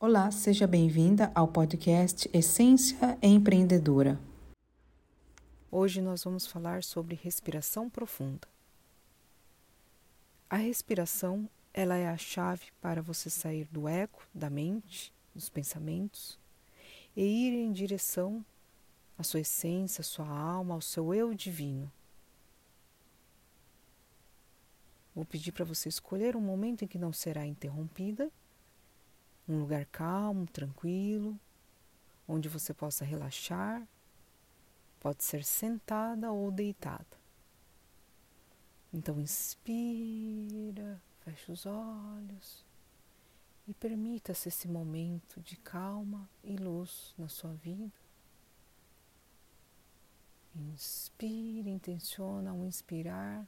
Olá, seja bem-vinda ao podcast Essência Empreendedora. Hoje nós vamos falar sobre respiração profunda. A respiração, ela é a chave para você sair do eco da mente, dos pensamentos e ir em direção à sua essência, à sua alma, ao seu eu divino. Vou pedir para você escolher um momento em que não será interrompida um lugar calmo, tranquilo, onde você possa relaxar. Pode ser sentada ou deitada. Então, inspira, fecha os olhos e permita-se esse momento de calma e luz na sua vida. Inspire, intenciona ao inspirar,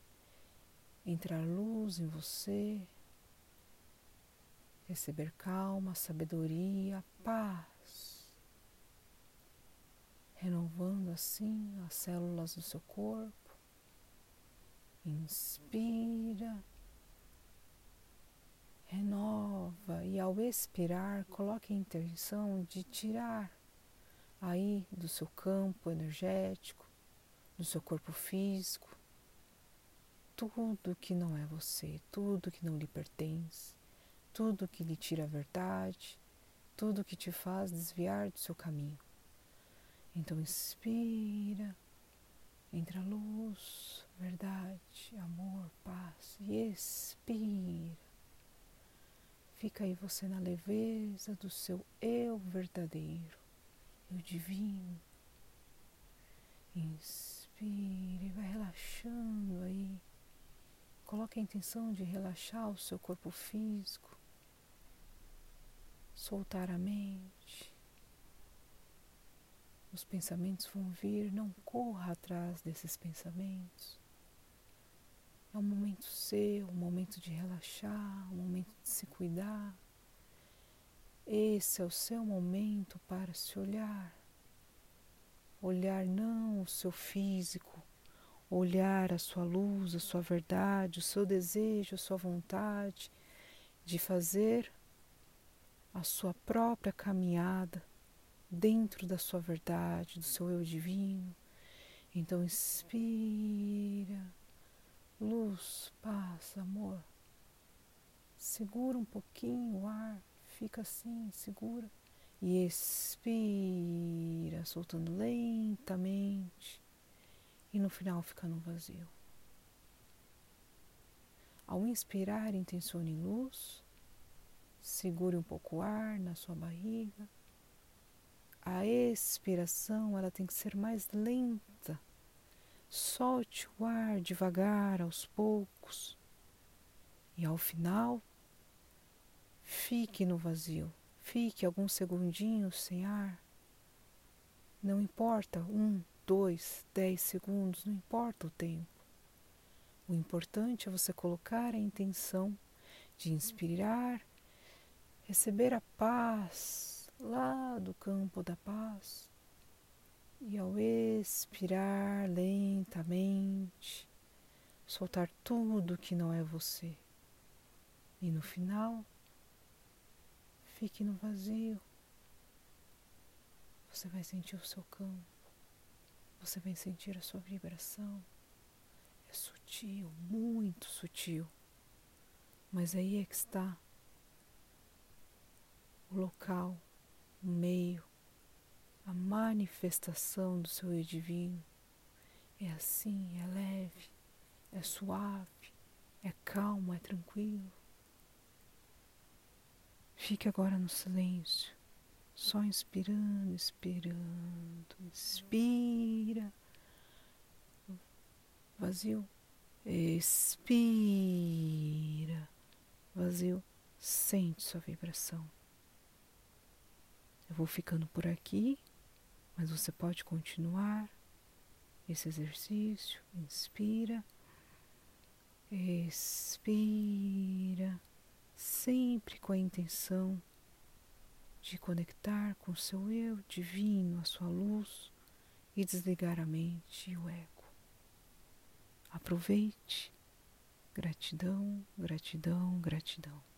entrar luz em você receber calma, sabedoria, paz, renovando assim as células do seu corpo. Inspira, renova. E ao expirar, coloque a intenção de tirar aí do seu campo energético, do seu corpo físico, tudo que não é você, tudo que não lhe pertence tudo que lhe tira a verdade, tudo que te faz desviar do seu caminho. Então inspira, entra luz, verdade, amor, paz e expira. Fica aí você na leveza do seu eu verdadeiro, eu divino. Inspire, vai relaxando aí. Coloque a intenção de relaxar o seu corpo físico, soltar a mente. Os pensamentos vão vir, não corra atrás desses pensamentos. É um momento seu, um momento de relaxar, um momento de se cuidar. Esse é o seu momento para se olhar. Olhar não o seu físico, olhar a sua luz, a sua verdade, o seu desejo, a sua vontade de fazer a sua própria caminhada dentro da sua verdade, do seu eu divino. Então inspira, luz, paz, amor. Segura um pouquinho o ar, fica assim, segura. E expira, soltando lentamente. E no final fica no vazio. Ao inspirar, intencione luz Segure um pouco o ar na sua barriga. A expiração ela tem que ser mais lenta. Solte o ar devagar, aos poucos. E ao final, fique no vazio. Fique alguns segundinhos sem ar. Não importa um, dois, dez segundos, não importa o tempo. O importante é você colocar a intenção de inspirar receber a paz lá do campo da paz e ao expirar lentamente, soltar tudo que não é você. E no final, fique no vazio. Você vai sentir o seu campo, você vai sentir a sua vibração. É sutil, muito sutil, mas aí é que está o local, o meio, a manifestação do seu eu divino. É assim, é leve, é suave, é calmo, é tranquilo. Fique agora no silêncio, só inspirando, expirando, inspira, vazio, expira, vazio, sente sua vibração. Eu vou ficando por aqui, mas você pode continuar esse exercício. Inspira, expira, sempre com a intenção de conectar com o seu eu divino, a sua luz e desligar a mente e o ego. Aproveite. Gratidão, gratidão, gratidão.